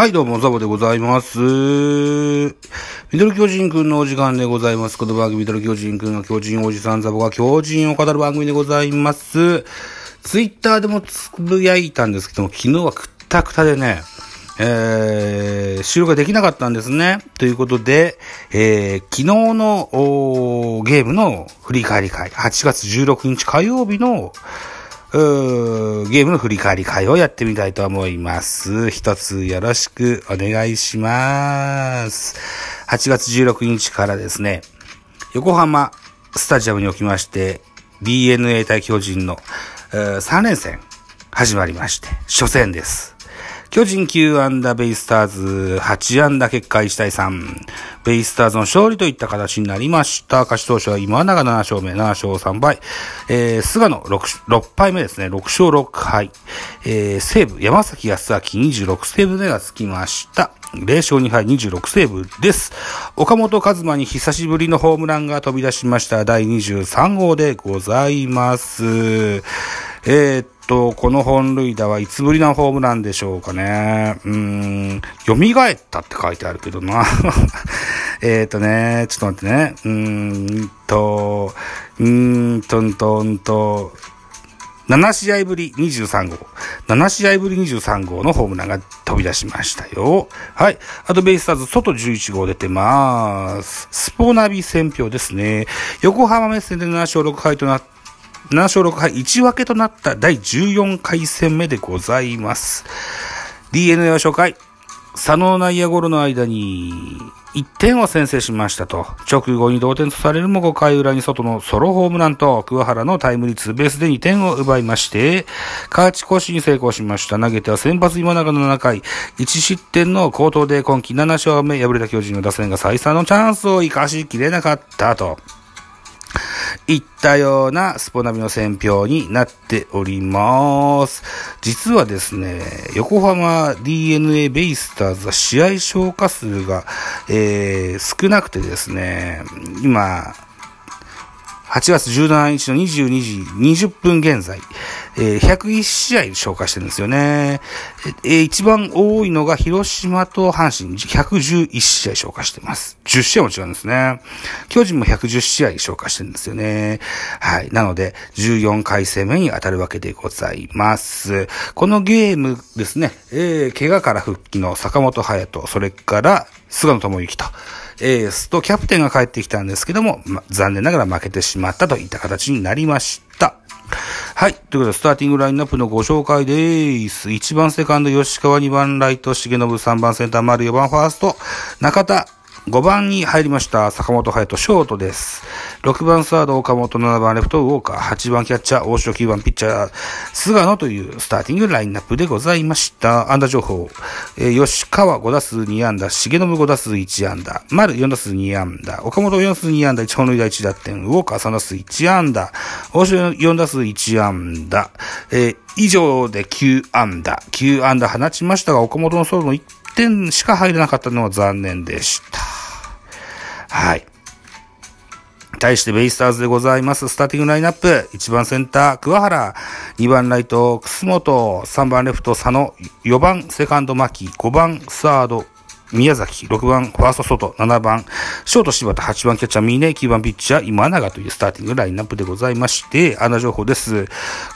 はい、どうも、ザボでございます。ミドル巨人くんのお時間でございます。この番組、ミドル巨人くんが巨人おじさんザボが巨人を語る番組でございます。ツイッターでもつぶやいたんですけども、昨日はくったくたでね、えー、収録ができなかったんですね。ということで、えー、昨日のーゲームの振り返り会、8月16日火曜日のゲームの振り返り会をやってみたいと思います。一つよろしくお願いします。8月16日からですね、横浜スタジアムにおきまして、DNA 対巨人の、3連戦始まりまして、初戦です。巨人9アンダーベイスターズ8アンダー結果1対3。ベイスターズの勝利といった形になりました。勝ち投手は今永7勝目、7勝3敗。えー、菅野 6, 6敗目ですね。6勝6敗。えー、西武山崎康明26セーブ目がつきました。0勝2敗26セーブです。岡本和真に久しぶりのホームランが飛び出しました。第23号でございます。えーと、この本塁打はいつぶりのホームランでしょうかね。うーん、蘇ったって書いてあるけどな。えっとね、ちょっと待ってね。うーんと、うーんとんとんと、7試合ぶり23号。7試合ぶり23号のホームランが飛び出しましたよ。はい。あとベイスターズ外11号出てます。スポナビ選票ですね。横浜目線で7勝6敗となっ7勝6敗1分けとなった第14回戦目でございます。DNA は初回、佐野内野ゴロの間に1点を先制しましたと。直後に同点とされるも5回裏に外のソロホームランと桑原のタイムリーツーベースで2点を奪いまして、勝ち越しに成功しました。投げては先発今永の7回、1失点の高騰で今季7勝目、敗れた巨人の打線が再三のチャンスを生かしきれなかったと。いったようなスポナビの選評になっております。実はですね、横浜 DNA ベイスターズは試合消化数が、えー少なくてですね、今、8月17日の22時20分現在、えー101試合消化してるんですよね。えー一番多いのが広島と阪神、111試合消化してます。10試合も違うんですね。巨人も110試合消化してるんですよね。はい。なので、14回戦目に当たるわけでございます。このゲームですね、えー怪我から復帰の坂本勇人、それから菅野智之と、エースとキャプテンが帰ってきたんですけども、ま、残念ながら負けてしまったといった形になりました。はい。ということで、スターティングラインナップのご紹介です。1番セカンド、吉川、2番ライト、重信、3番センター、丸、4番ファースト、中田、5番に入りました、坂本隼人、ショートです。6番サード、岡本、7番レフト、ウォーカー、8番キャッチャー、大城、9番ピッチャー、菅野というスターティングラインナップでございました。安打情報、えー吉川5打数2安打、重信5打数1安打、丸4打数2安打、岡本4打数2安打、1本塁打1打点、ウォーカー3打数1安打、大城4打数1安打、えー以上で9安打、9安打放ちましたが、岡本のソロの1点しか入らなかったのは残念でした。はい。対してベイスターズでございます。スターティングラインナップ。1番センター、桑原。2番ライト、楠本。3番レフト、佐野。4番セカンド、牧。5番サード、宮崎。6番ファースト、外。7番ショート、柴田。8番キャッチャー、峰。9番ピッチャー、今永というスターティングラインナップでございまして、安打情報です。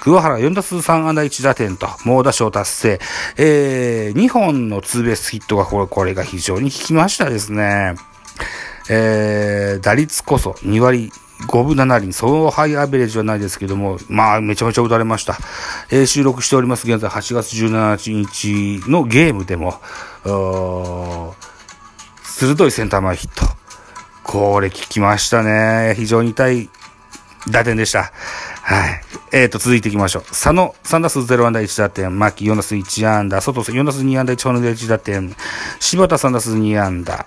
桑原4打数3安打1打点と、猛打賞達成。えー、2本のツーベースヒットが、これ、これが非常に効きましたですね。えー、打率こそ2割5分7厘、そうハイアベレージはないですけども、まあ、めちゃめちゃ打たれました。えー収録しております、現在8月17日のゲームでも、鋭いセンター前ヒット。これ効きましたね。非常に痛い打点でした。はい。えーと、続いていきましょう。佐野、3打数0安打1打点。牧、4打数1安打。外、4打数2安打1本塁打1打点。柴田、3打数2安打。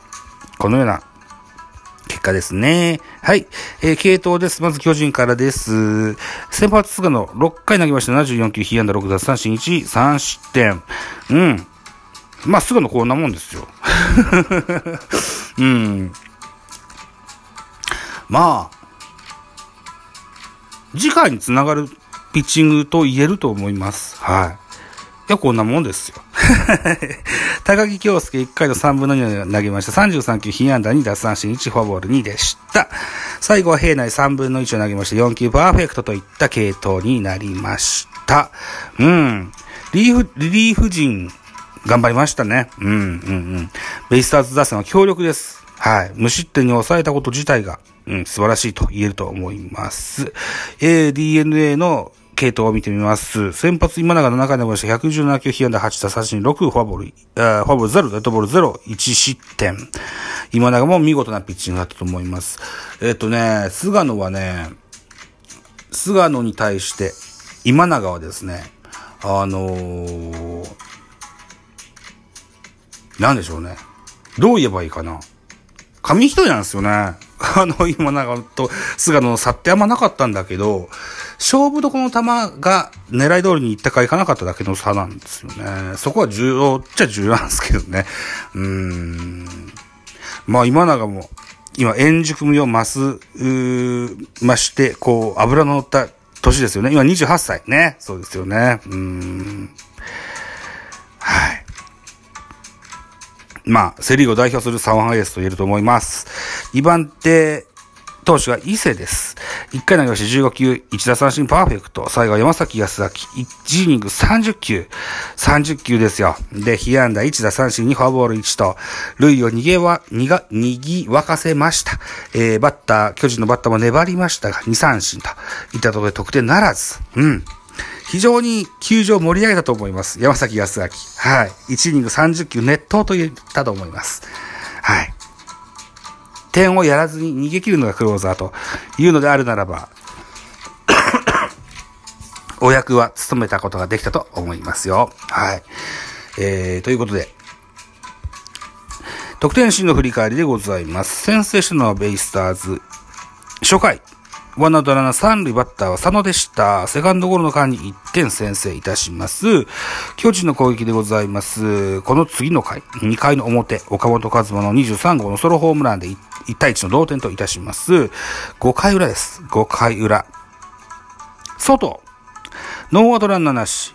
このような果ですね。はい。えー、系統です。まず巨人からです。先発菅野、6回投げました。74球、被安打6奪三振1、3失点。うん。まあ、菅野こんなもんですよ。うん。まあ、次回につながるピッチングと言えると思います。はい。いや、こんなもんですよ。高木京介1回の3分の2を投げました。33球、被安打2奪三振1、フォアボール2でした。最後は平内3分の1を投げました。4球パーフェクトといった系統になりました。うん。リーフ、リリーフ陣、頑張りましたね。うん、うん、うん。ベイスターズ打線は強力です。はい。無失点に抑えたこと自体が、うん、素晴らしいと言えると思います。えー、DNA の系統を見てみます。先発今永の中でもした117球、被安打8打三振6、フォアボール、フォアボール0、デッドボール0、1失点。今永も見事なピッチングだったと思います。えっ、ー、とね、菅野はね、菅野に対して、今永はですね、あのー、なんでしょうね。どう言えばいいかな。紙一重なんですよね。あの、今永と菅野の差ってあんまなかったんだけど、勝負どこの球が狙い通りに行ったか行かなかっただけの差なんですよね。そこは重要っちゃ重要なんですけどね。うーん。まあ今永も、今、円熟味を増す、う増して、こう、油の乗った年ですよね。今28歳ね。そうですよね。うーん。はい。まあ、セリーグを代表するサワンエースと言えると思います。2番手投手が伊勢です。1回投げまして15球、1打三振パーフェクト。最後は山崎康明。1イニング30球。30球ですよ。で、被安打1打三振2フォアボール1と、塁を逃げは、逃が、逃ぎ沸かせました。えー、バッター、巨人のバッターも粘りましたが、2三振といったところで得点ならず。うん。非常に球場盛り上げたと思います。山崎康明。はい。1イニング30球熱投と言ったと思います。はい。点をやらずに逃げ切るのがクローザーというのであるならば、お役は務めたことができたと思いますよ。はい。えー、ということで、得点シーンの振り返りでございます。先制したのはベイスターズ。初回、ワンアウトランナー三塁バッターは佐野でした。セカンドゴロの間に1点先制いたします。巨人の攻撃でございます。この次の回、2回の表、岡本和真の23号のソロホームランで 1, 1対1の同点といたします。5回裏です。5回裏。外。ノーアウトランナーなし。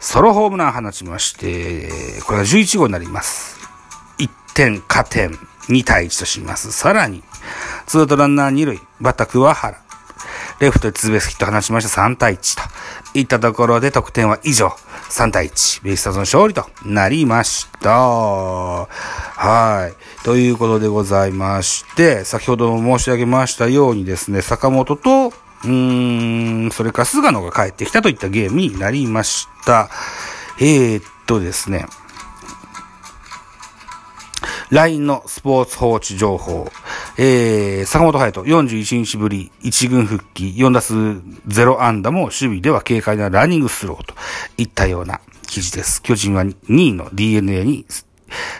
ソロホームラン放ちまして、これが11号になります。1点加点。2対1とします。さらに、ツーアウトランナー2塁、バッター桑原。レフトでツーベースヒット放ちました3対1といったところで得点は以上。3対1。ベイスターズの勝利となりました。はい。ということでございまして、先ほども申し上げましたようにですね、坂本と、うーん、それから菅野が帰ってきたといったゲームになりました。えー、っとですね、LINE のスポーツ報知情報。えー、坂本隼人、41日ぶり、1軍復帰、4打数0安打も守備では軽快なランニングスローといったような記事です。巨人は2位の DNA に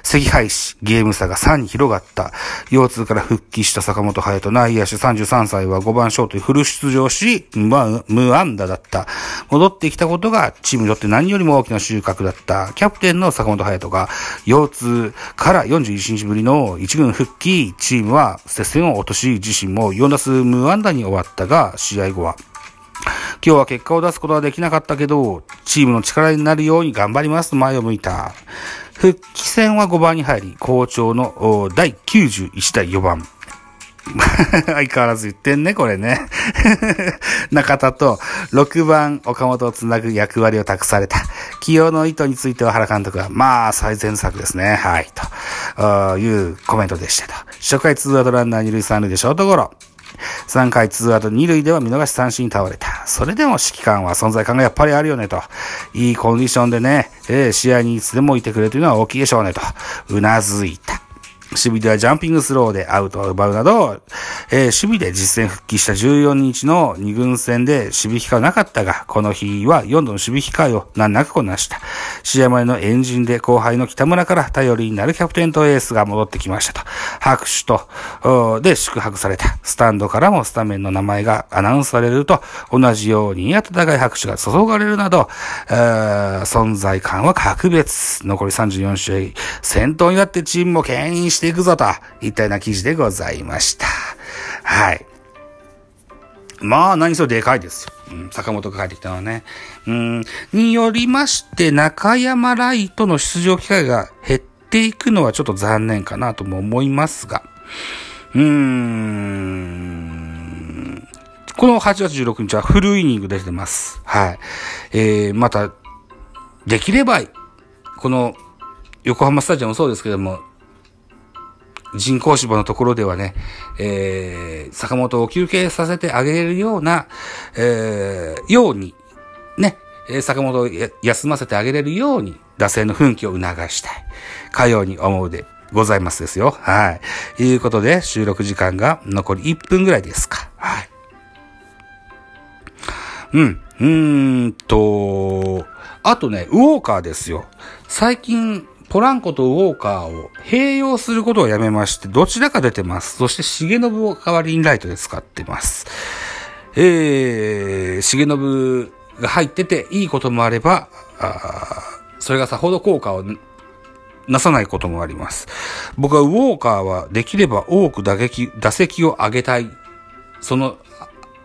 赤廃止、ゲーム差が3に広がった。腰痛から復帰した坂本隼人、内野手33歳は5番ショートにフル出場し、無無安打だった。戻ってきたことがチームにとって何よりも大きな収穫だった。キャプテンの坂本隼人が腰痛から41日ぶりの1軍復帰、チームは接戦を落とし、自身も4打数無安打に終わったが、試合後は今日は結果を出すことはできなかったけど、チームの力になるように頑張りますと前を向いた。復帰戦は5番に入り、好調の第91代4番。相変わらず言ってんね、これね。中田と6番岡本をつなぐ役割を託された。起用の意図については原監督は、まあ、最善策ですね。はい。というコメントでしたと。初回2アウトランナー2塁3塁でショートゴロ。3回2アウト2塁では見逃し三振に倒れた。それでも指揮官は存在感がやっぱりあるよねと。いいコンディションでね、えー、試合にいつでもいてくれというのは大きいでしょうねと。うなずいた。守備ではジャンピングスローでアウトを奪うなど、えー、守備で実戦復帰した14日の2軍戦で守備機会はなかったが、この日は4度の守備機会を難なくこなした。試合前のエンジンで後輩の北村から頼りになるキャプテンとエースが戻ってきましたと。拍手と、で祝福された。スタンドからもスタメンの名前がアナウンスされると、同じように温かい拍手が注がれるなど、存在感は格別。残り34試合、先頭になってチームも牽引してしていくぞといったような記事でございました。はい。まあ、何それでかいですよ。うん、坂本が帰ってきたのはね。うん、によりまして、中山ライトの出場機会が減っていくのはちょっと残念かなとも思いますが、うーん、この8月16日はフルイニング出てます。はい。えー、また、できれば、この、横浜スタジアムもそうですけども、人工芝のところではね、えー、坂本を休憩させてあげるような、えー、ように、ね、坂本を休ませてあげれるように、打線の奮起を促したい。かように思うでございますですよ。はい。いうことで、収録時間が残り1分ぐらいですか。はい。うん。うーんと、あとね、ウォーカーですよ。最近、ポランコとウォーカーを併用することをやめまして、どちらか出てます。そして、重信を代わりにライトで使ってます。えー、重信が入ってていいこともあれば、あそれがさほど効果をなさないこともあります。僕はウォーカーはできれば多く打撃、打席を上げたい。その、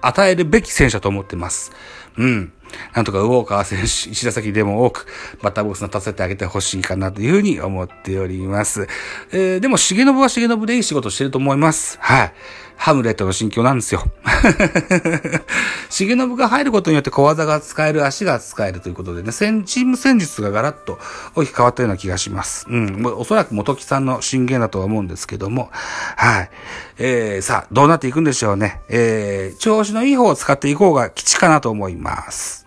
与えるべき戦車と思ってます。うん。なんとかウォーカー選手、一打席でも多くバッターボックスに立ててあげてほしいかなというふうに思っております。えー、でも、重信は重信でいい仕事してると思います。はい。ハムレットの心境なんですよ。重信が入ることによって小技が使える、足が使えるということでね、戦チーム戦術がガラッと大きく変わったような気がします。うん。おそらく元木さんの進言だとは思うんですけども、はい。えー、さあ、どうなっていくんでしょうね。えー、調子のいい方を使っていこうが基地かなと思います。